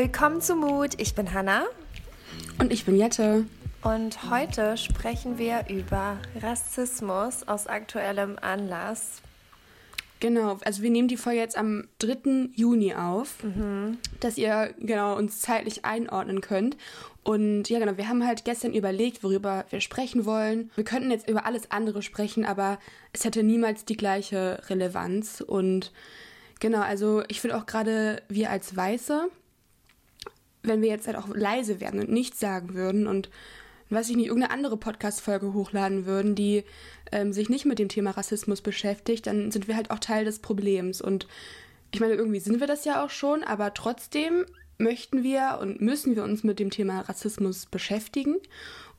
Willkommen zu Mut. Ich bin Hanna. Und ich bin Jette. Und heute sprechen wir über Rassismus aus aktuellem Anlass. Genau, also wir nehmen die Folge jetzt am 3. Juni auf, mhm. dass ihr genau uns zeitlich einordnen könnt. Und ja, genau, wir haben halt gestern überlegt, worüber wir sprechen wollen. Wir könnten jetzt über alles andere sprechen, aber es hätte niemals die gleiche Relevanz. Und genau, also ich finde auch gerade wir als Weiße, wenn wir jetzt halt auch leise werden und nichts sagen würden und weiß ich nicht, irgendeine andere Podcast-Folge hochladen würden, die ähm, sich nicht mit dem Thema Rassismus beschäftigt, dann sind wir halt auch Teil des Problems. Und ich meine, irgendwie sind wir das ja auch schon, aber trotzdem möchten wir und müssen wir uns mit dem Thema Rassismus beschäftigen.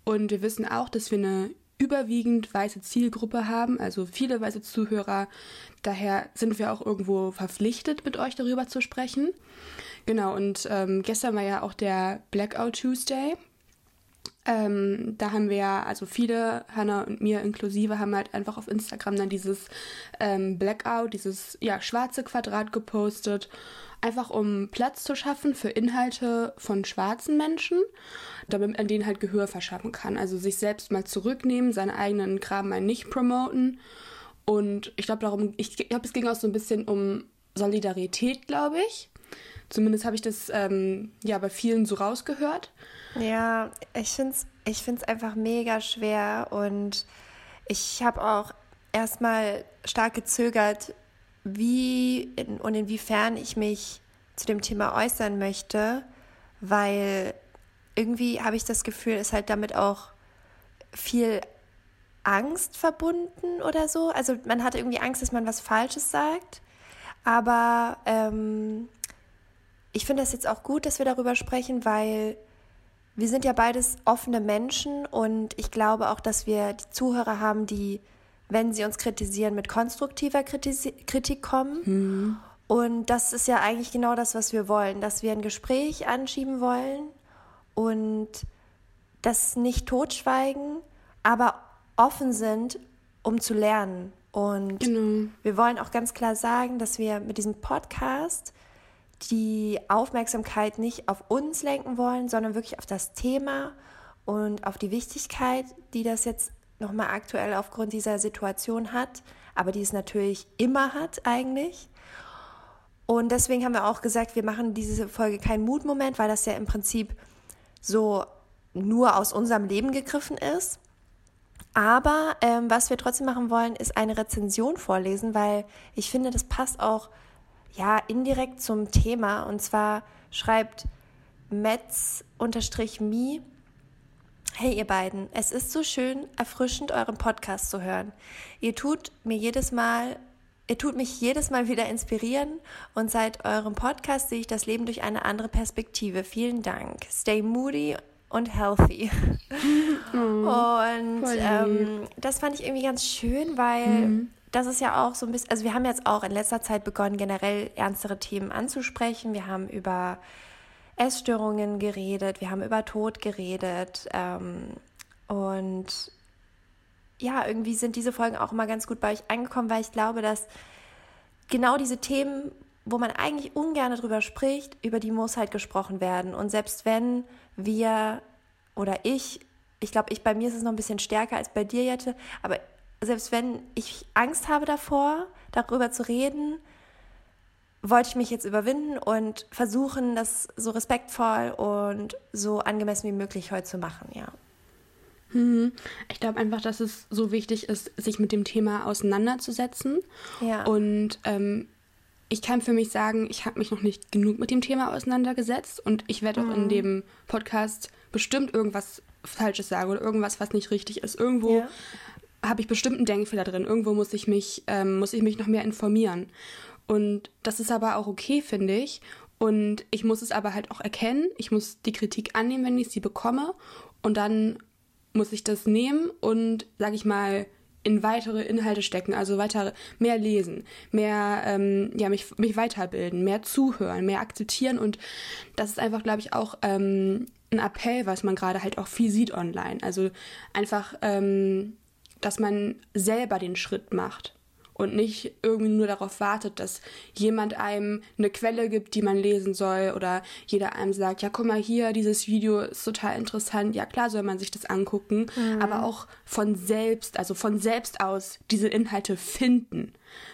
Und wir wissen auch, dass wir eine überwiegend weiße Zielgruppe haben, also viele weiße Zuhörer. Daher sind wir auch irgendwo verpflichtet, mit euch darüber zu sprechen. Genau, und ähm, gestern war ja auch der Blackout Tuesday. Ähm, da haben wir ja, also viele, Hannah und mir inklusive, haben halt einfach auf Instagram dann dieses ähm, Blackout, dieses ja, schwarze Quadrat gepostet, einfach um Platz zu schaffen für Inhalte von schwarzen Menschen, damit man denen halt Gehör verschaffen kann. Also sich selbst mal zurücknehmen, seinen eigenen Kram mal nicht promoten. Und ich glaube darum, ich glaube, es ging auch so ein bisschen um Solidarität, glaube ich. Zumindest habe ich das ähm, ja bei vielen so rausgehört. Ja, ich finde es ich find's einfach mega schwer und ich habe auch erstmal stark gezögert, wie in, und inwiefern ich mich zu dem Thema äußern möchte, weil irgendwie habe ich das Gefühl, ist halt damit auch viel Angst verbunden oder so. Also man hat irgendwie Angst, dass man was Falsches sagt, aber ähm, ich finde es jetzt auch gut, dass wir darüber sprechen, weil wir sind ja beides offene Menschen und ich glaube auch, dass wir die Zuhörer haben, die, wenn sie uns kritisieren, mit konstruktiver Kritik kommen. Mhm. Und das ist ja eigentlich genau das, was wir wollen, dass wir ein Gespräch anschieben wollen und das nicht totschweigen, aber offen sind, um zu lernen. Und genau. wir wollen auch ganz klar sagen, dass wir mit diesem Podcast die Aufmerksamkeit nicht auf uns lenken wollen, sondern wirklich auf das Thema und auf die Wichtigkeit, die das jetzt nochmal aktuell aufgrund dieser Situation hat, aber die es natürlich immer hat eigentlich. Und deswegen haben wir auch gesagt, wir machen diese Folge keinen Mutmoment, weil das ja im Prinzip so nur aus unserem Leben gegriffen ist. Aber ähm, was wir trotzdem machen wollen, ist eine Rezension vorlesen, weil ich finde, das passt auch ja, indirekt zum Thema. Und zwar schreibt Metz-Me, Hey ihr beiden, es ist so schön, erfrischend euren Podcast zu hören. Ihr tut mir jedes Mal, ihr tut mich jedes Mal wieder inspirieren und seit eurem Podcast sehe ich das Leben durch eine andere Perspektive. Vielen Dank. Stay moody und healthy. Oh, und ähm, das fand ich irgendwie ganz schön, weil mhm das ist ja auch so ein bisschen, also wir haben jetzt auch in letzter Zeit begonnen, generell ernstere Themen anzusprechen. Wir haben über Essstörungen geredet, wir haben über Tod geredet. Ähm, und ja, irgendwie sind diese Folgen auch immer ganz gut bei euch angekommen, weil ich glaube, dass genau diese Themen, wo man eigentlich ungern drüber spricht, über die muss halt gesprochen werden. Und selbst wenn wir oder ich, ich glaube, ich bei mir ist es noch ein bisschen stärker als bei dir, Jette, aber selbst wenn ich Angst habe davor, darüber zu reden, wollte ich mich jetzt überwinden und versuchen, das so respektvoll und so angemessen wie möglich heute zu machen, ja. Mhm. Ich glaube einfach, dass es so wichtig ist, sich mit dem Thema auseinanderzusetzen. Ja. Und ähm, ich kann für mich sagen, ich habe mich noch nicht genug mit dem Thema auseinandergesetzt und ich werde mhm. auch in mhm. dem Podcast bestimmt irgendwas Falsches sagen oder irgendwas, was nicht richtig ist. Irgendwo ja habe ich bestimmten Denkfehler drin. Irgendwo muss ich mich, ähm, muss ich mich noch mehr informieren. Und das ist aber auch okay, finde ich. Und ich muss es aber halt auch erkennen. Ich muss die Kritik annehmen, wenn ich sie bekomme. Und dann muss ich das nehmen und, sage ich mal, in weitere Inhalte stecken, also weiter mehr lesen, mehr ähm, ja mich mich weiterbilden, mehr zuhören, mehr akzeptieren und das ist einfach, glaube ich, auch ähm, ein Appell, was man gerade halt auch viel sieht online. Also einfach ähm, dass man selber den Schritt macht und nicht irgendwie nur darauf wartet, dass jemand einem eine Quelle gibt, die man lesen soll oder jeder einem sagt, ja, guck mal hier, dieses Video ist total interessant. Ja, klar soll man sich das angucken, mhm. aber auch von selbst, also von selbst aus diese Inhalte finden.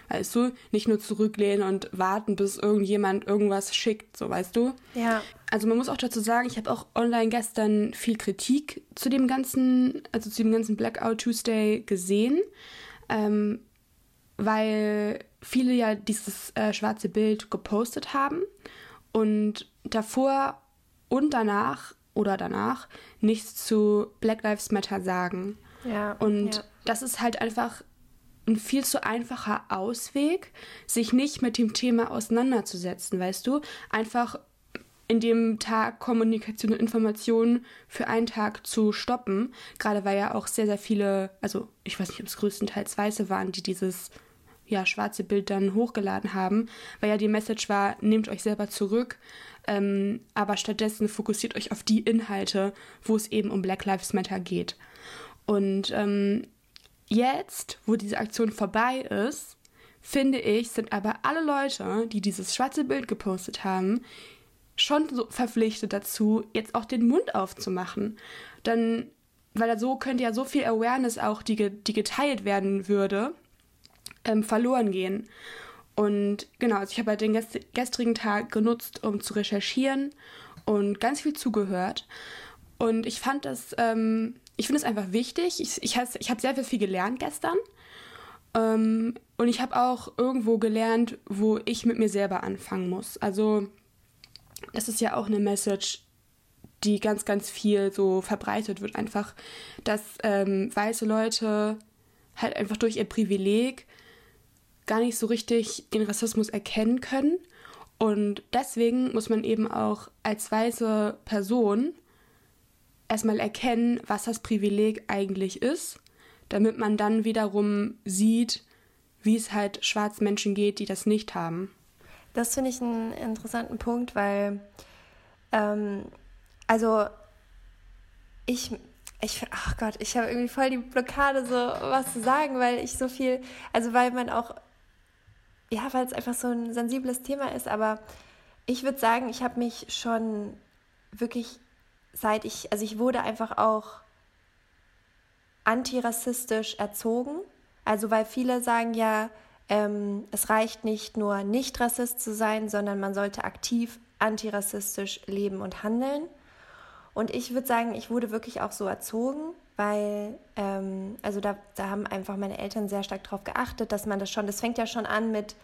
Weißt du, nicht nur zurücklehnen und warten, bis irgendjemand irgendwas schickt, so weißt du? Ja. Also man muss auch dazu sagen, ich habe auch online gestern viel Kritik zu dem ganzen, also zu dem ganzen Blackout Tuesday gesehen. Ähm, weil viele ja dieses äh, schwarze Bild gepostet haben und davor und danach oder danach nichts zu Black Lives Matter sagen. Ja, und ja. das ist halt einfach ein viel zu einfacher Ausweg, sich nicht mit dem Thema auseinanderzusetzen, weißt du? Einfach in dem Tag Kommunikation und Informationen für einen Tag zu stoppen. Gerade weil ja auch sehr, sehr viele, also ich weiß nicht, ob es größtenteils Weiße waren, die dieses ja, schwarze Bild dann hochgeladen haben, weil ja die Message war, nehmt euch selber zurück, ähm, aber stattdessen fokussiert euch auf die Inhalte, wo es eben um Black Lives Matter geht. Und ähm, jetzt, wo diese Aktion vorbei ist, finde ich, sind aber alle Leute, die dieses schwarze Bild gepostet haben, schon so verpflichtet dazu, jetzt auch den Mund aufzumachen. Dann, weil so könnte ja so viel Awareness auch, die, die geteilt werden würde, ähm, verloren gehen. Und genau, also ich habe halt den gestrigen Tag genutzt, um zu recherchieren und ganz viel zugehört. Und ich fand das, ähm, ich finde es einfach wichtig. Ich, ich, ich habe sehr, sehr viel gelernt gestern. Ähm, und ich habe auch irgendwo gelernt, wo ich mit mir selber anfangen muss. Also, das ist ja auch eine Message, die ganz, ganz viel so verbreitet wird. Einfach, dass ähm, weiße Leute halt einfach durch ihr Privileg gar nicht so richtig den Rassismus erkennen können. Und deswegen muss man eben auch als weiße Person erstmal erkennen, was das Privileg eigentlich ist, damit man dann wiederum sieht, wie es halt schwarzen Menschen geht, die das nicht haben. Das finde ich einen interessanten Punkt, weil, ähm, also ich, ich, ach Gott, ich habe irgendwie voll die Blockade, so was zu sagen, weil ich so viel, also weil man auch ja, weil es einfach so ein sensibles Thema ist. Aber ich würde sagen, ich habe mich schon wirklich seit ich, also ich wurde einfach auch antirassistisch erzogen. Also weil viele sagen ja, ähm, es reicht nicht nur nicht Rassist zu sein, sondern man sollte aktiv antirassistisch leben und handeln. Und ich würde sagen, ich wurde wirklich auch so erzogen weil, ähm, also da, da haben einfach meine Eltern sehr stark darauf geachtet, dass man das schon, das fängt ja schon an mit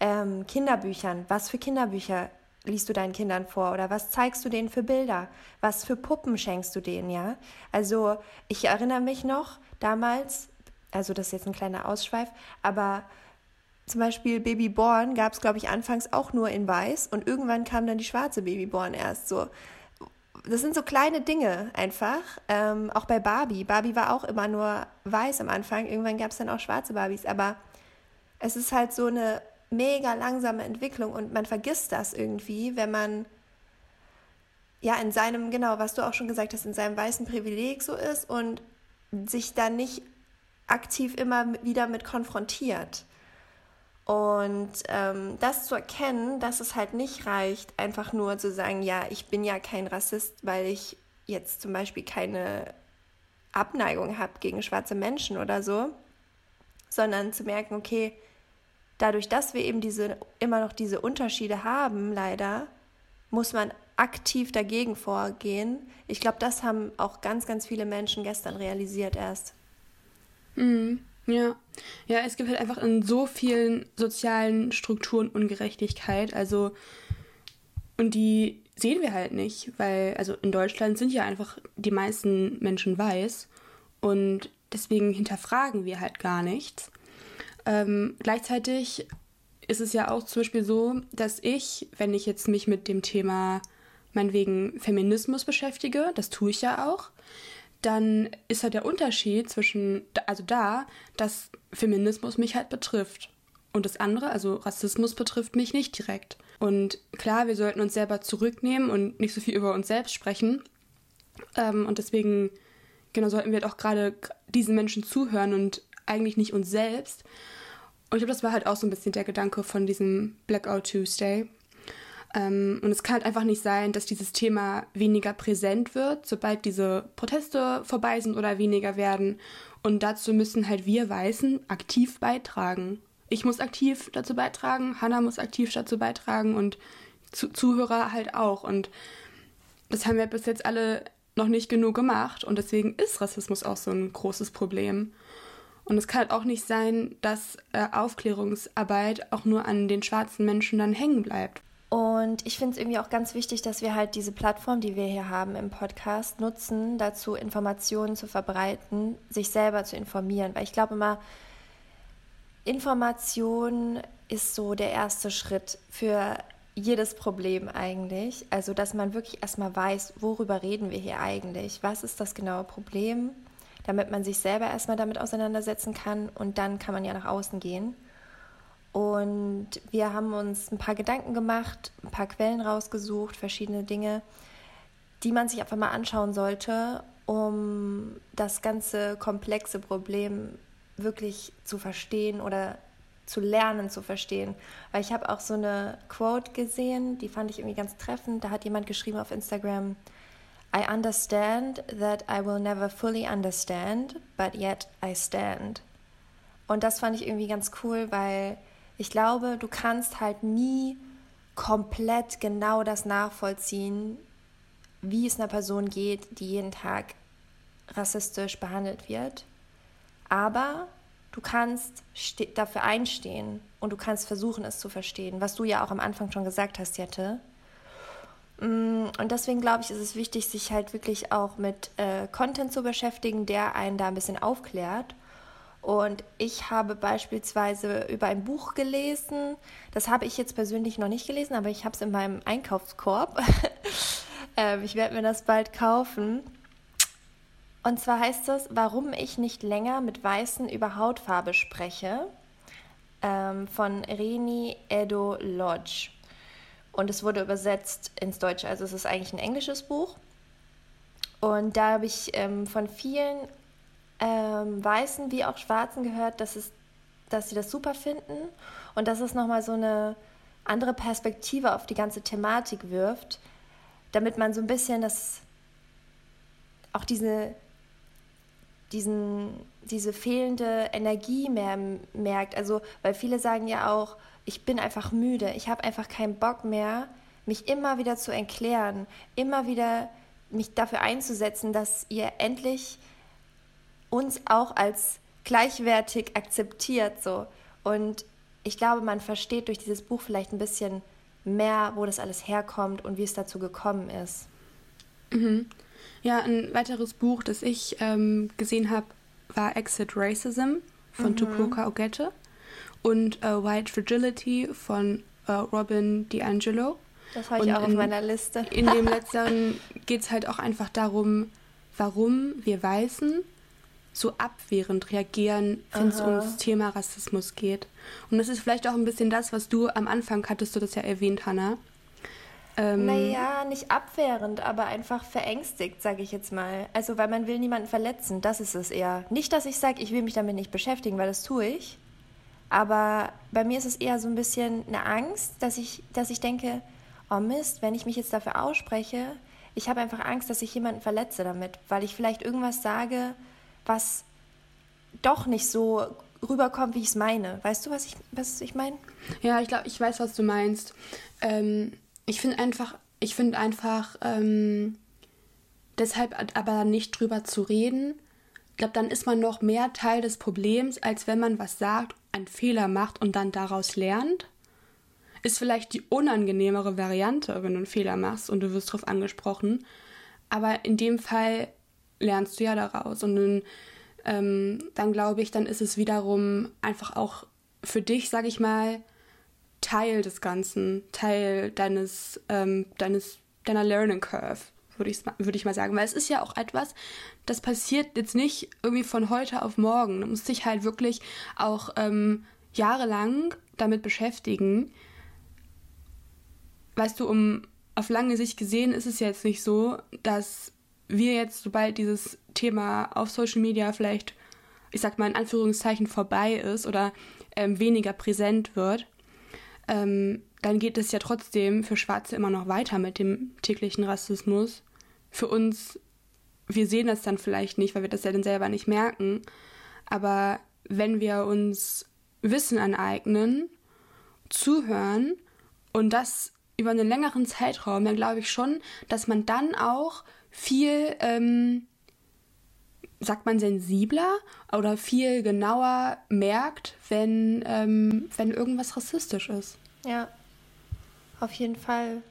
ähm, Kinderbüchern. Was für Kinderbücher liest du deinen Kindern vor oder was zeigst du denen für Bilder? Was für Puppen schenkst du denen, ja? Also ich erinnere mich noch damals, also das ist jetzt ein kleiner Ausschweif, aber zum Beispiel Babyborn gab es, glaube ich, anfangs auch nur in weiß und irgendwann kam dann die schwarze Babyborn erst so das sind so kleine Dinge einfach. Ähm, auch bei Barbie. Barbie war auch immer nur weiß am Anfang. Irgendwann gab es dann auch schwarze Barbies. Aber es ist halt so eine mega langsame Entwicklung und man vergisst das irgendwie, wenn man ja in seinem, genau, was du auch schon gesagt hast, in seinem weißen Privileg so ist und sich dann nicht aktiv immer wieder mit konfrontiert. Und ähm, das zu erkennen, dass es halt nicht reicht, einfach nur zu sagen, ja, ich bin ja kein Rassist, weil ich jetzt zum Beispiel keine Abneigung habe gegen schwarze Menschen oder so, sondern zu merken, okay, dadurch, dass wir eben diese immer noch diese Unterschiede haben, leider, muss man aktiv dagegen vorgehen. Ich glaube, das haben auch ganz, ganz viele Menschen gestern realisiert erst. Mhm. Ja. Ja, es gibt halt einfach in so vielen sozialen Strukturen Ungerechtigkeit. Also, und die sehen wir halt nicht, weil, also in Deutschland sind ja einfach die meisten Menschen weiß und deswegen hinterfragen wir halt gar nichts. Ähm, gleichzeitig ist es ja auch zum Beispiel so, dass ich, wenn ich jetzt mich mit dem Thema meinetwegen Feminismus beschäftige, das tue ich ja auch, dann ist halt der Unterschied zwischen, also da, dass Feminismus mich halt betrifft. Und das andere, also Rassismus, betrifft mich nicht direkt. Und klar, wir sollten uns selber zurücknehmen und nicht so viel über uns selbst sprechen. Ähm, und deswegen, genau, sollten wir halt auch gerade diesen Menschen zuhören und eigentlich nicht uns selbst. Und ich glaube, das war halt auch so ein bisschen der Gedanke von diesem Blackout Tuesday. Ähm, und es kann halt einfach nicht sein, dass dieses Thema weniger präsent wird, sobald diese Proteste vorbei sind oder weniger werden. Und dazu müssen halt wir Weißen aktiv beitragen. Ich muss aktiv dazu beitragen, Hannah muss aktiv dazu beitragen und Zuhörer halt auch. Und das haben wir bis jetzt alle noch nicht genug gemacht und deswegen ist Rassismus auch so ein großes Problem. Und es kann halt auch nicht sein, dass äh, Aufklärungsarbeit auch nur an den schwarzen Menschen dann hängen bleibt. Und ich finde es irgendwie auch ganz wichtig, dass wir halt diese Plattform, die wir hier haben im Podcast, nutzen, dazu Informationen zu verbreiten, sich selber zu informieren. Weil ich glaube immer, Information ist so der erste Schritt für jedes Problem eigentlich. Also, dass man wirklich erstmal weiß, worüber reden wir hier eigentlich? Was ist das genaue Problem? Damit man sich selber erstmal damit auseinandersetzen kann und dann kann man ja nach außen gehen. Und wir haben uns ein paar Gedanken gemacht, ein paar Quellen rausgesucht, verschiedene Dinge, die man sich einfach mal anschauen sollte, um das ganze komplexe Problem wirklich zu verstehen oder zu lernen zu verstehen. Weil ich habe auch so eine Quote gesehen, die fand ich irgendwie ganz treffend. Da hat jemand geschrieben auf Instagram, I understand that I will never fully understand, but yet I stand. Und das fand ich irgendwie ganz cool, weil ich glaube, du kannst halt nie komplett genau das nachvollziehen, wie es einer Person geht, die jeden Tag rassistisch behandelt wird. Aber du kannst dafür einstehen und du kannst versuchen, es zu verstehen, was du ja auch am Anfang schon gesagt hast, Jette. Mm, und deswegen glaube ich, ist es wichtig, sich halt wirklich auch mit äh, Content zu beschäftigen, der einen da ein bisschen aufklärt. Und ich habe beispielsweise über ein Buch gelesen, das habe ich jetzt persönlich noch nicht gelesen, aber ich habe es in meinem Einkaufskorb. ähm, ich werde mir das bald kaufen. Und zwar heißt es, warum ich nicht länger mit Weißen über Hautfarbe spreche, ähm, von Reni Edo Lodge. Und es wurde übersetzt ins Deutsche, also es ist eigentlich ein englisches Buch. Und da habe ich ähm, von vielen ähm, Weißen wie auch Schwarzen gehört, dass, es, dass sie das super finden und dass es nochmal so eine andere Perspektive auf die ganze Thematik wirft, damit man so ein bisschen das, auch diese diesen, diese fehlende Energie mehr merkt. Also, weil viele sagen ja auch, ich bin einfach müde, ich habe einfach keinen Bock mehr, mich immer wieder zu erklären, immer wieder mich dafür einzusetzen, dass ihr endlich uns auch als gleichwertig akzeptiert. So. Und ich glaube, man versteht durch dieses Buch vielleicht ein bisschen mehr, wo das alles herkommt und wie es dazu gekommen ist. Mhm. Ja, ein weiteres Buch, das ich ähm, gesehen habe, war Exit Racism von mhm. Tupoka Ogette und äh, White Fragility von äh, Robin DiAngelo. Das habe ich und auch in, auf meiner Liste. in dem letzteren geht es halt auch einfach darum, warum wir Weißen so abwehrend reagieren, wenn es ums Thema Rassismus geht. Und das ist vielleicht auch ein bisschen das, was du am Anfang hattest du das ja erwähnt, Hannah, ähm, naja, nicht abwehrend, aber einfach verängstigt, sage ich jetzt mal. Also, weil man will niemanden verletzen, das ist es eher. Nicht, dass ich sage, ich will mich damit nicht beschäftigen, weil das tue ich. Aber bei mir ist es eher so ein bisschen eine Angst, dass ich, dass ich denke, oh Mist, wenn ich mich jetzt dafür ausspreche, ich habe einfach Angst, dass ich jemanden verletze damit, weil ich vielleicht irgendwas sage, was doch nicht so rüberkommt, wie ich es meine. Weißt du, was ich, was ich meine? Ja, ich glaube, ich weiß, was du meinst. Ähm, ich finde einfach, ich finde einfach, ähm, deshalb aber nicht drüber zu reden, ich glaube, dann ist man noch mehr Teil des Problems, als wenn man was sagt, einen Fehler macht und dann daraus lernt. Ist vielleicht die unangenehmere Variante, wenn du einen Fehler machst und du wirst darauf angesprochen. Aber in dem Fall lernst du ja daraus. Und dann, ähm, dann glaube ich, dann ist es wiederum einfach auch für dich, sag ich mal, Teil des Ganzen, Teil deines, ähm, deines, deiner Learning Curve, würde ich, würd ich mal sagen. Weil es ist ja auch etwas, das passiert jetzt nicht irgendwie von heute auf morgen. Du musst dich halt wirklich auch ähm, jahrelang damit beschäftigen. Weißt du, um auf lange Sicht gesehen ist es jetzt nicht so, dass wir jetzt, sobald dieses Thema auf Social Media vielleicht ich sag mal in Anführungszeichen, vorbei ist oder ähm, weniger präsent wird, ähm, dann geht es ja trotzdem für Schwarze immer noch weiter mit dem täglichen Rassismus. Für uns, wir sehen das dann vielleicht nicht, weil wir das ja dann selber nicht merken. Aber wenn wir uns Wissen aneignen, zuhören und das über einen längeren Zeitraum, dann glaube ich schon, dass man dann auch viel, ähm, sagt man, sensibler oder viel genauer merkt, wenn, ähm, wenn irgendwas rassistisch ist. Ja, auf jeden Fall.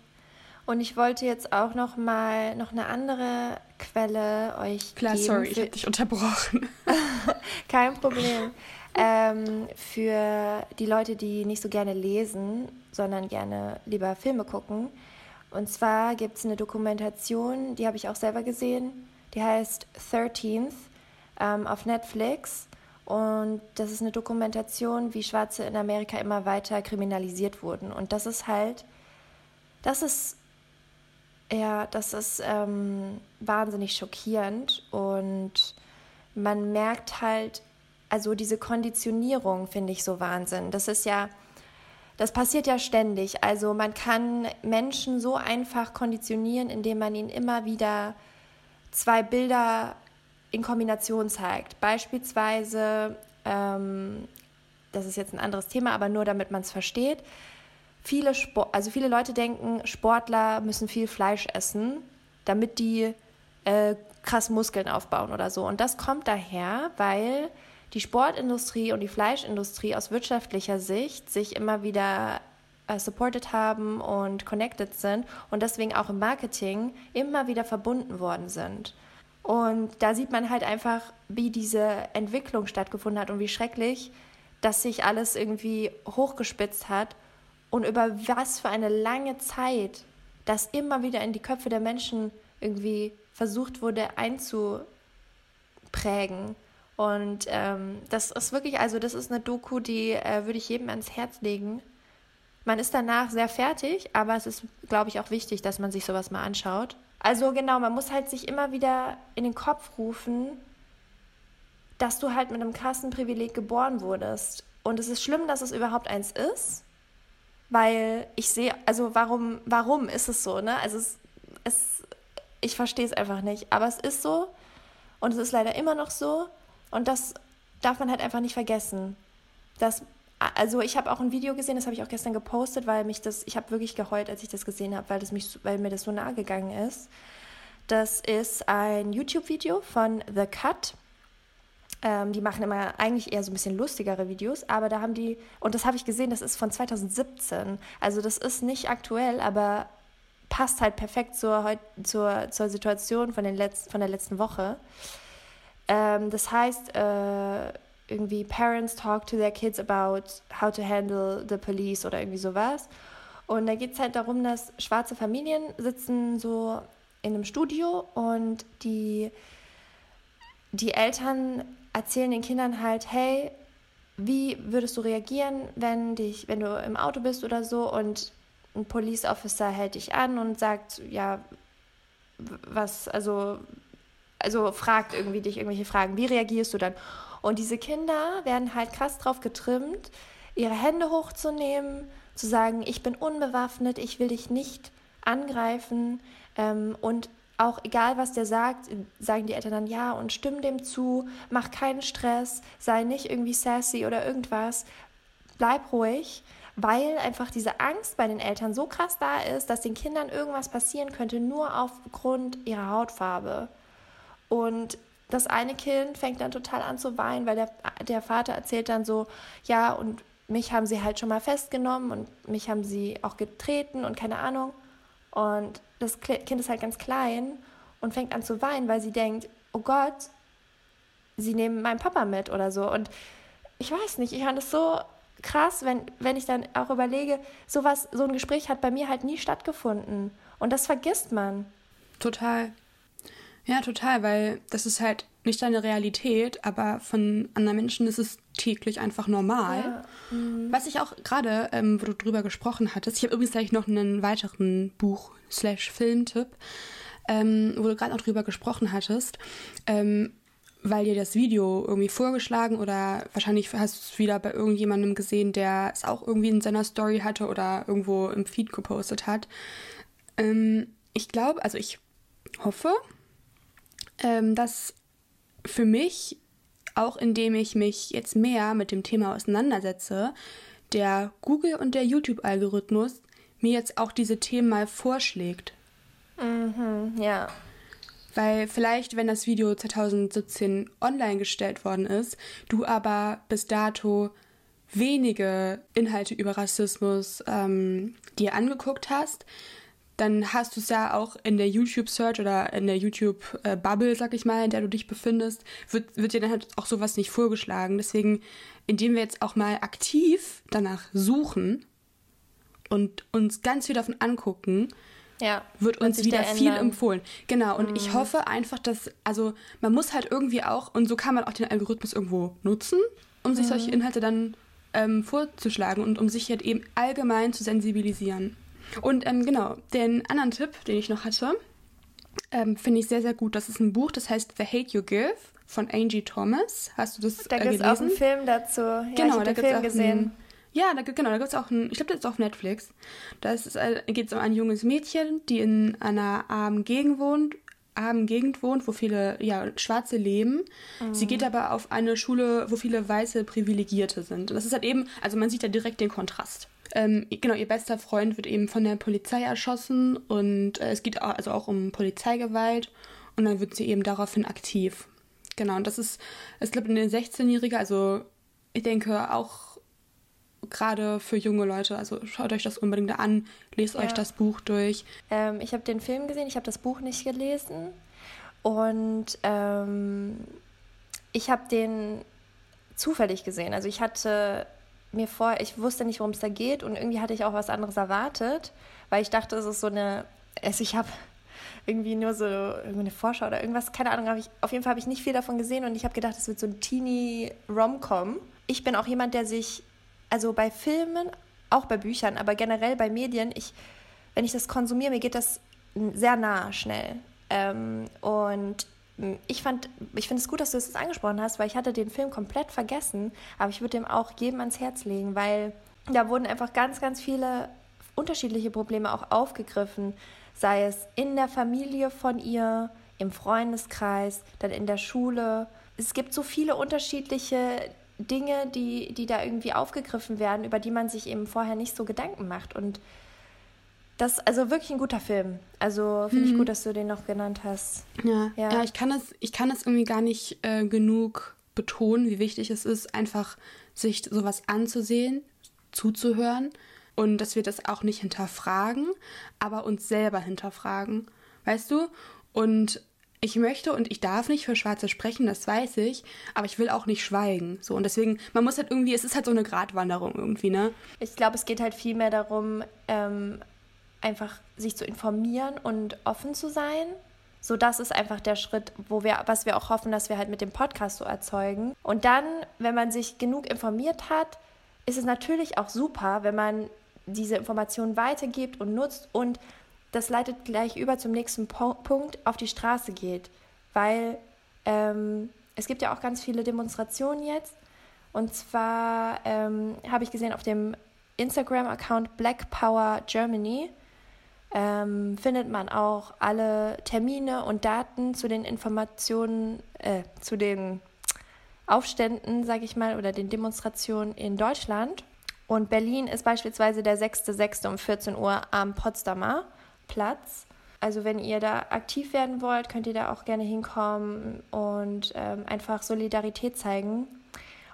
Und ich wollte jetzt auch noch mal noch eine andere Quelle euch Klar, geben. sorry, ich habe dich unterbrochen. Kein Problem. Ähm, für die Leute, die nicht so gerne lesen, sondern gerne lieber Filme gucken. Und zwar gibt es eine Dokumentation, die habe ich auch selber gesehen, die heißt 13th ähm, auf Netflix. Und das ist eine Dokumentation, wie Schwarze in Amerika immer weiter kriminalisiert wurden. Und das ist halt, das ist, ja, das ist ähm, wahnsinnig schockierend. Und man merkt halt, also diese Konditionierung finde ich so Wahnsinn. Das ist ja, das passiert ja ständig. Also man kann Menschen so einfach konditionieren, indem man ihnen immer wieder zwei Bilder in Kombination zeigt. Beispielsweise, ähm, das ist jetzt ein anderes Thema, aber nur damit man es versteht. Viele, also viele Leute denken, Sportler müssen viel Fleisch essen, damit die äh, krass Muskeln aufbauen oder so. Und das kommt daher, weil die Sportindustrie und die Fleischindustrie aus wirtschaftlicher Sicht sich immer wieder äh, supported haben und connected sind und deswegen auch im Marketing immer wieder verbunden worden sind. Und da sieht man halt einfach, wie diese Entwicklung stattgefunden hat und wie schrecklich, dass sich alles irgendwie hochgespitzt hat und über was für eine lange Zeit das immer wieder in die Köpfe der Menschen irgendwie versucht wurde einzuprägen. Und ähm, das ist wirklich, also das ist eine Doku, die äh, würde ich jedem ans Herz legen. Man ist danach sehr fertig, aber es ist, glaube ich, auch wichtig, dass man sich sowas mal anschaut. Also genau, man muss halt sich immer wieder in den Kopf rufen, dass du halt mit einem krassen Privileg geboren wurdest. Und es ist schlimm, dass es überhaupt eins ist, weil ich sehe, also warum, warum ist es so, ne? Also es, es ich verstehe es einfach nicht, aber es ist so und es ist leider immer noch so. Und das darf man halt einfach nicht vergessen. Das, also ich habe auch ein Video gesehen, das habe ich auch gestern gepostet, weil mich das, ich habe wirklich geheult, als ich das gesehen habe, weil, weil mir das so nahe gegangen ist. Das ist ein YouTube-Video von The Cut. Ähm, die machen immer eigentlich eher so ein bisschen lustigere Videos, aber da haben die, und das habe ich gesehen, das ist von 2017. Also das ist nicht aktuell, aber passt halt perfekt zur, zur, zur Situation von, den Letz-, von der letzten Woche. Ähm, das heißt, äh, irgendwie Parents talk to their kids about how to handle the police oder irgendwie sowas. Und da geht es halt darum, dass schwarze Familien sitzen so in einem Studio und die, die Eltern erzählen den Kindern halt, hey, wie würdest du reagieren, wenn dich, wenn du im Auto bist oder so und ein Police Officer hält dich an und sagt, ja, was, also also fragt irgendwie dich irgendwelche Fragen. Wie reagierst du dann? Und diese Kinder werden halt krass drauf getrimmt, ihre Hände hochzunehmen, zu sagen, ich bin unbewaffnet, ich will dich nicht angreifen. Ähm, und auch egal, was der sagt, sagen die Eltern dann ja und stimmen dem zu, mach keinen Stress, sei nicht irgendwie sassy oder irgendwas, bleib ruhig, weil einfach diese Angst bei den Eltern so krass da ist, dass den Kindern irgendwas passieren könnte, nur aufgrund ihrer Hautfarbe. Und das eine Kind fängt dann total an zu weinen, weil der, der Vater erzählt dann so, ja, und mich haben sie halt schon mal festgenommen und mich haben sie auch getreten und keine Ahnung. Und das Kind ist halt ganz klein und fängt an zu weinen, weil sie denkt, oh Gott, sie nehmen meinen Papa mit oder so. Und ich weiß nicht, ich fand es so krass, wenn, wenn ich dann auch überlege, sowas, so ein Gespräch hat bei mir halt nie stattgefunden. Und das vergisst man. Total. Ja, total, weil das ist halt nicht deine Realität, aber von anderen Menschen ist es täglich einfach normal. Ja. Mhm. Was ich auch gerade, ähm, wo du drüber gesprochen hattest, ich habe übrigens gleich noch einen weiteren Buch-Film-Tipp, ähm, wo du gerade auch drüber gesprochen hattest. Ähm, weil dir das Video irgendwie vorgeschlagen oder wahrscheinlich hast du es wieder bei irgendjemandem gesehen, der es auch irgendwie in seiner Story hatte oder irgendwo im Feed gepostet hat. Ähm, ich glaube, also ich hoffe, ähm, dass für mich, auch indem ich mich jetzt mehr mit dem Thema auseinandersetze, der Google und der YouTube-Algorithmus mir jetzt auch diese Themen mal vorschlägt. Mhm, ja. Weil vielleicht, wenn das Video 2017 online gestellt worden ist, du aber bis dato wenige Inhalte über Rassismus ähm, dir angeguckt hast, dann hast du es ja auch in der YouTube-Search oder in der YouTube-Bubble, sag ich mal, in der du dich befindest, wird, wird dir dann halt auch sowas nicht vorgeschlagen. Deswegen, indem wir jetzt auch mal aktiv danach suchen und uns ganz viel davon angucken, ja, wird uns wieder viel empfohlen. Genau, und mhm. ich hoffe einfach, dass, also man muss halt irgendwie auch, und so kann man auch den Algorithmus irgendwo nutzen, um sich mhm. solche Inhalte dann ähm, vorzuschlagen und um sich halt eben allgemein zu sensibilisieren. Und ähm, genau, den anderen Tipp, den ich noch hatte, ähm, finde ich sehr, sehr gut. Das ist ein Buch, das heißt The Hate You Give von Angie Thomas. Hast du das Da gibt es äh, auch einen Film dazu. Ja, genau, da den Film gesehen. Ein, ja, da, genau, da gibt es auch einen, ich glaube, das ist auf Netflix. Da äh, geht es um ein junges Mädchen, die in einer armen Gegend wohnt, armen Gegend wohnt, wo viele ja, Schwarze leben. Mhm. Sie geht aber auf eine Schule, wo viele weiße Privilegierte sind. Und das ist halt eben, also man sieht da direkt den Kontrast. Ähm, genau, ihr bester Freund wird eben von der Polizei erschossen und äh, es geht auch, also auch um Polizeigewalt und dann wird sie eben daraufhin aktiv. Genau, und das ist, es glaube eine 16-Jährige, also ich denke auch gerade für junge Leute, also schaut euch das unbedingt an, lest ja. euch das Buch durch. Ähm, ich habe den Film gesehen, ich habe das Buch nicht gelesen und ähm, ich habe den zufällig gesehen. Also ich hatte mir vor, ich wusste nicht, worum es da geht und irgendwie hatte ich auch was anderes erwartet, weil ich dachte, es ist so eine, also ich habe irgendwie nur so eine Vorschau oder irgendwas, keine Ahnung, ich, auf jeden Fall habe ich nicht viel davon gesehen und ich habe gedacht, es wird so ein teeny Rom-Com. Ich bin auch jemand, der sich, also bei Filmen, auch bei Büchern, aber generell bei Medien, ich, wenn ich das konsumiere, mir geht das sehr nah schnell. Ähm, und ich ich finde es gut, dass du es angesprochen hast, weil ich hatte den Film komplett vergessen, aber ich würde dem auch jedem ans Herz legen, weil da wurden einfach ganz, ganz viele unterschiedliche Probleme auch aufgegriffen, sei es in der Familie von ihr, im Freundeskreis, dann in der Schule. Es gibt so viele unterschiedliche Dinge, die, die da irgendwie aufgegriffen werden, über die man sich eben vorher nicht so Gedanken macht. Und das ist also wirklich ein guter Film. Also finde ich mhm. gut, dass du den noch genannt hast. Ja, ja. ja ich, kann es, ich kann es irgendwie gar nicht äh, genug betonen, wie wichtig es ist, einfach sich sowas anzusehen, zuzuhören und dass wir das auch nicht hinterfragen, aber uns selber hinterfragen. Weißt du? Und ich möchte und ich darf nicht für Schwarze sprechen, das weiß ich, aber ich will auch nicht schweigen. So und deswegen, man muss halt irgendwie, es ist halt so eine Gratwanderung irgendwie, ne? Ich glaube, es geht halt viel mehr darum, ähm, einfach sich zu informieren und offen zu sein. So, das ist einfach der Schritt, wo wir, was wir auch hoffen, dass wir halt mit dem Podcast so erzeugen. Und dann, wenn man sich genug informiert hat, ist es natürlich auch super, wenn man diese Informationen weitergibt und nutzt und das leitet gleich über zum nächsten po Punkt auf die Straße geht. Weil ähm, es gibt ja auch ganz viele Demonstrationen jetzt. Und zwar ähm, habe ich gesehen auf dem Instagram-Account Black Power Germany ähm, findet man auch alle Termine und Daten zu den Informationen, äh, zu den Aufständen, sage ich mal, oder den Demonstrationen in Deutschland. Und Berlin ist beispielsweise der 6.6. um 14 Uhr am Potsdamer Platz. Also wenn ihr da aktiv werden wollt, könnt ihr da auch gerne hinkommen und ähm, einfach Solidarität zeigen.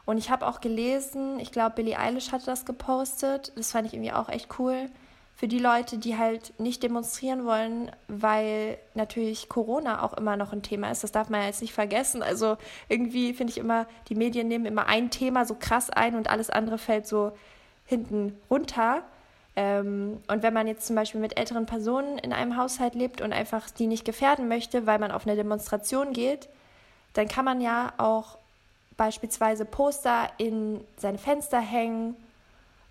Und ich habe auch gelesen, ich glaube, Billie Eilish hatte das gepostet. Das fand ich irgendwie auch echt cool für die Leute, die halt nicht demonstrieren wollen, weil natürlich Corona auch immer noch ein Thema ist. Das darf man ja jetzt nicht vergessen. Also irgendwie finde ich immer, die Medien nehmen immer ein Thema so krass ein und alles andere fällt so hinten runter. Ähm, und wenn man jetzt zum Beispiel mit älteren Personen in einem Haushalt lebt und einfach die nicht gefährden möchte, weil man auf eine Demonstration geht, dann kann man ja auch beispielsweise Poster in seine Fenster hängen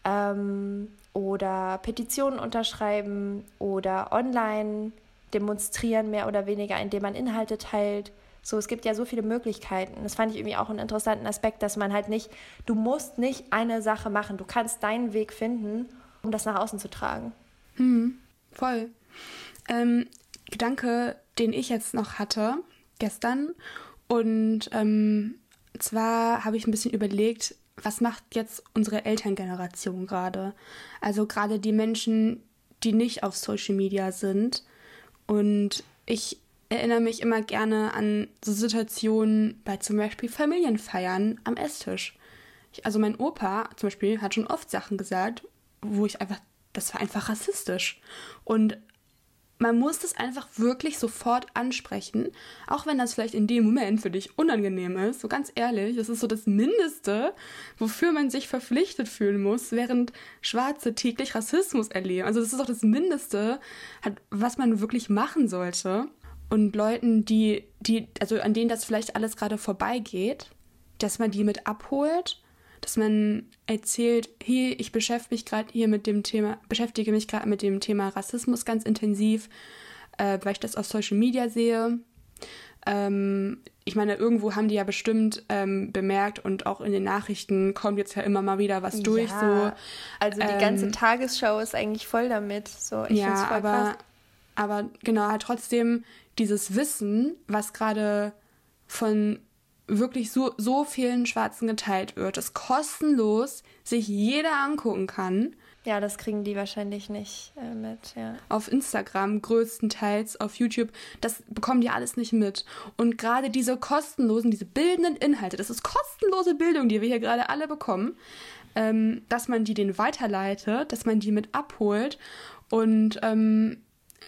ähm, oder Petitionen unterschreiben oder online demonstrieren, mehr oder weniger, indem man Inhalte teilt, So, es gibt ja so viele Möglichkeiten. Das fand ich irgendwie auch einen interessanten Aspekt, dass man halt nicht, du musst nicht eine Sache machen. Du kannst deinen Weg finden, um das nach außen zu tragen. Hm, voll. Ähm, Gedanke, den ich jetzt noch hatte, gestern. Und ähm, zwar habe ich ein bisschen überlegt, was macht jetzt unsere Elterngeneration gerade? Also gerade die Menschen, die nicht auf Social Media sind. Und ich erinnere mich immer gerne an so Situationen bei zum Beispiel Familienfeiern am Esstisch. Ich, also mein Opa zum Beispiel hat schon oft Sachen gesagt, wo ich einfach, das war einfach rassistisch. Und man muss das einfach wirklich sofort ansprechen, auch wenn das vielleicht in dem Moment für dich unangenehm ist. So ganz ehrlich, das ist so das Mindeste, wofür man sich verpflichtet fühlen muss, während Schwarze täglich Rassismus erleben. Also das ist doch das Mindeste, was man wirklich machen sollte und Leuten, die, die, also an denen das vielleicht alles gerade vorbeigeht, dass man die mit abholt, dass man erzählt, hey, ich beschäftige mich gerade hier mit dem Thema, beschäftige mich gerade mit dem Thema Rassismus ganz intensiv, äh, weil ich das auf Social Media sehe. Ähm, ich meine, irgendwo haben die ja bestimmt ähm, bemerkt und auch in den Nachrichten kommt jetzt ja immer mal wieder was durch. Ja, so. Also die ähm, ganze Tagesschau ist eigentlich voll damit. So, ich ja, voll aber, krass. aber genau, halt trotzdem dieses Wissen, was gerade von wirklich so, so vielen Schwarzen geteilt wird, das kostenlos sich jeder angucken kann. Ja, das kriegen die wahrscheinlich nicht äh, mit, ja. Auf Instagram größtenteils, auf YouTube, das bekommen die alles nicht mit. Und gerade diese kostenlosen, diese bildenden Inhalte, das ist kostenlose Bildung, die wir hier gerade alle bekommen, ähm, dass man die denen weiterleitet, dass man die mit abholt und ähm,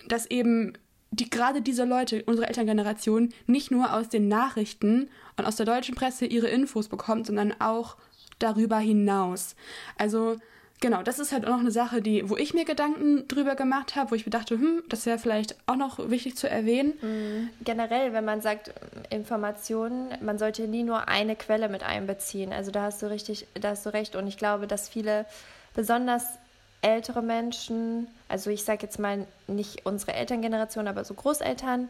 dass eben die gerade diese Leute, unsere Elterngeneration, nicht nur aus den Nachrichten und aus der deutschen Presse ihre Infos bekommt, sondern auch darüber hinaus. Also genau, das ist halt auch noch eine Sache, die, wo ich mir Gedanken drüber gemacht habe, wo ich mir dachte, hm, das wäre vielleicht auch noch wichtig zu erwähnen. Mhm. Generell, wenn man sagt Informationen, man sollte nie nur eine Quelle mit einbeziehen. Also da hast du richtig, da hast du recht. Und ich glaube, dass viele besonders ältere Menschen, also ich sage jetzt mal nicht unsere Elterngeneration, aber so Großeltern,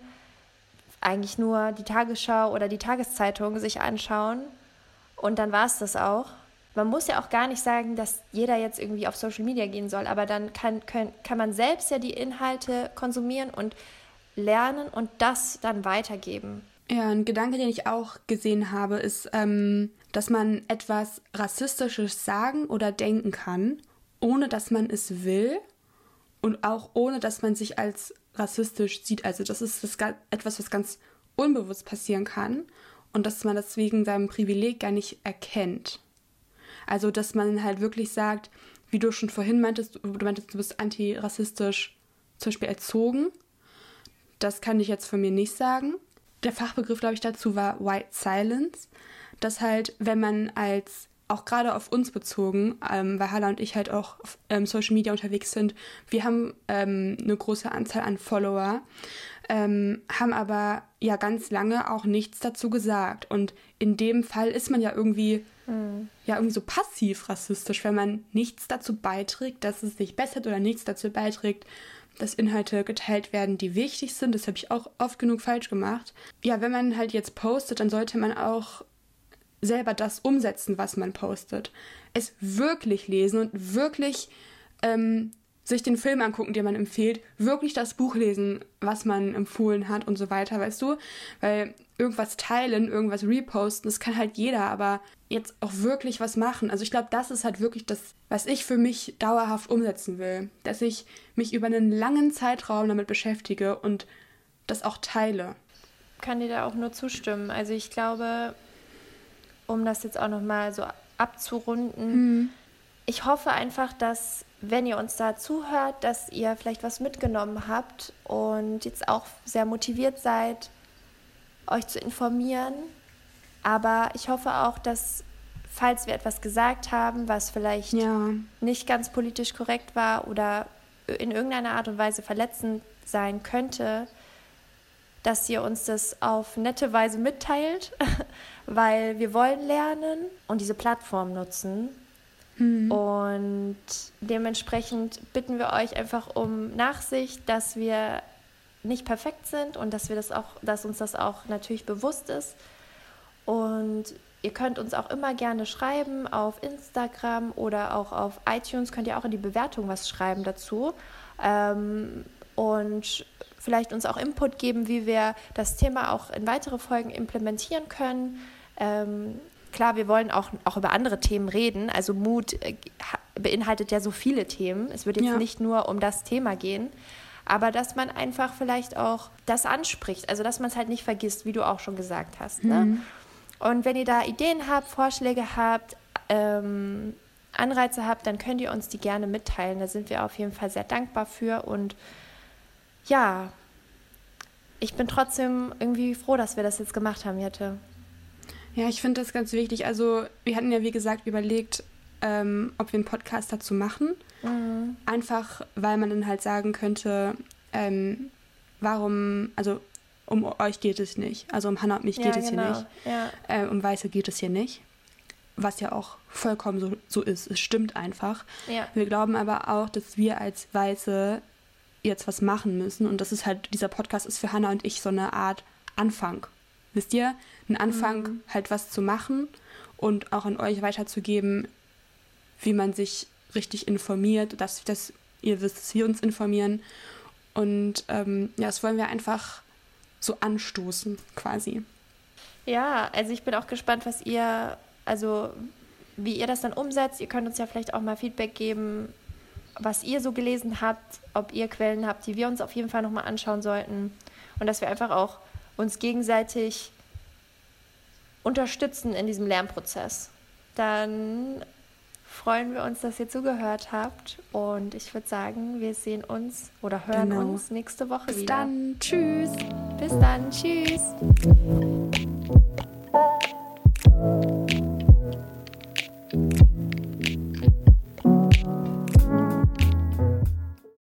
eigentlich nur die Tagesschau oder die Tageszeitung sich anschauen und dann war es das auch. Man muss ja auch gar nicht sagen, dass jeder jetzt irgendwie auf Social Media gehen soll, aber dann kann, können, kann man selbst ja die Inhalte konsumieren und lernen und das dann weitergeben. Ja, ein Gedanke, den ich auch gesehen habe, ist, ähm, dass man etwas Rassistisches sagen oder denken kann ohne dass man es will und auch ohne dass man sich als rassistisch sieht. Also das ist das, etwas, was ganz unbewusst passieren kann und dass man deswegen seinem Privileg gar nicht erkennt. Also dass man halt wirklich sagt, wie du schon vorhin meintest, du meintest, du bist antirassistisch zum Beispiel erzogen. Das kann ich jetzt von mir nicht sagen. Der Fachbegriff, glaube ich, dazu war White Silence. Dass halt, wenn man als auch gerade auf uns bezogen, ähm, weil Hala und ich halt auch auf ähm, Social Media unterwegs sind. Wir haben ähm, eine große Anzahl an Follower, ähm, haben aber ja ganz lange auch nichts dazu gesagt. Und in dem Fall ist man ja irgendwie, mhm. ja irgendwie so passiv rassistisch, wenn man nichts dazu beiträgt, dass es sich bessert oder nichts dazu beiträgt, dass Inhalte geteilt werden, die wichtig sind. Das habe ich auch oft genug falsch gemacht. Ja, wenn man halt jetzt postet, dann sollte man auch selber das umsetzen, was man postet. Es wirklich lesen und wirklich ähm, sich den Film angucken, den man empfiehlt, wirklich das Buch lesen, was man empfohlen hat und so weiter, weißt du? Weil irgendwas teilen, irgendwas reposten, das kann halt jeder, aber jetzt auch wirklich was machen. Also ich glaube, das ist halt wirklich das, was ich für mich dauerhaft umsetzen will. Dass ich mich über einen langen Zeitraum damit beschäftige und das auch teile. Kann dir da auch nur zustimmen. Also ich glaube, um das jetzt auch nochmal so abzurunden. Mhm. Ich hoffe einfach, dass, wenn ihr uns da zuhört, dass ihr vielleicht was mitgenommen habt und jetzt auch sehr motiviert seid, euch zu informieren. Aber ich hoffe auch, dass, falls wir etwas gesagt haben, was vielleicht ja. nicht ganz politisch korrekt war oder in irgendeiner Art und Weise verletzend sein könnte, dass ihr uns das auf nette Weise mitteilt, weil wir wollen lernen und diese Plattform nutzen. Mhm. Und dementsprechend bitten wir euch einfach um Nachsicht, dass wir nicht perfekt sind und dass wir das auch, dass uns das auch natürlich bewusst ist. Und ihr könnt uns auch immer gerne schreiben auf Instagram oder auch auf iTunes könnt ihr auch in die Bewertung was schreiben dazu. Ähm, und vielleicht uns auch Input geben, wie wir das Thema auch in weitere Folgen implementieren können. Ähm, klar, wir wollen auch, auch über andere Themen reden. Also Mut äh, beinhaltet ja so viele Themen. Es wird jetzt ja. nicht nur um das Thema gehen, aber dass man einfach vielleicht auch das anspricht. Also dass man es halt nicht vergisst, wie du auch schon gesagt hast. Ne? Mhm. Ne? Und wenn ihr da Ideen habt, Vorschläge habt, ähm, Anreize habt, dann könnt ihr uns die gerne mitteilen. Da sind wir auf jeden Fall sehr dankbar für. Und ja, ich bin trotzdem irgendwie froh, dass wir das jetzt gemacht haben, Jette. Ja, ich finde das ganz wichtig. Also wir hatten ja, wie gesagt, überlegt, ähm, ob wir einen Podcast dazu machen. Mhm. Einfach, weil man dann halt sagen könnte, ähm, warum, also um euch geht es nicht. Also um Hannah und mich ja, geht es genau. hier nicht. Ja. Äh, um Weiße geht es hier nicht. Was ja auch vollkommen so, so ist. Es stimmt einfach. Ja. Wir glauben aber auch, dass wir als Weiße jetzt was machen müssen. Und das ist halt, dieser Podcast ist für Hannah und ich so eine Art Anfang. Wisst ihr? Ein Anfang, mhm. halt was zu machen und auch an euch weiterzugeben, wie man sich richtig informiert, dass, dass ihr wisst, dass wir uns informieren. Und ähm, ja, das wollen wir einfach so anstoßen, quasi. Ja, also ich bin auch gespannt, was ihr, also wie ihr das dann umsetzt. Ihr könnt uns ja vielleicht auch mal Feedback geben, was ihr so gelesen habt, ob ihr Quellen habt, die wir uns auf jeden Fall nochmal anschauen sollten. Und dass wir einfach auch uns gegenseitig unterstützen in diesem Lernprozess. Dann freuen wir uns, dass ihr zugehört habt. Und ich würde sagen, wir sehen uns oder hören genau. uns nächste Woche Bis wieder. Bis dann. Tschüss. Bis dann. Tschüss.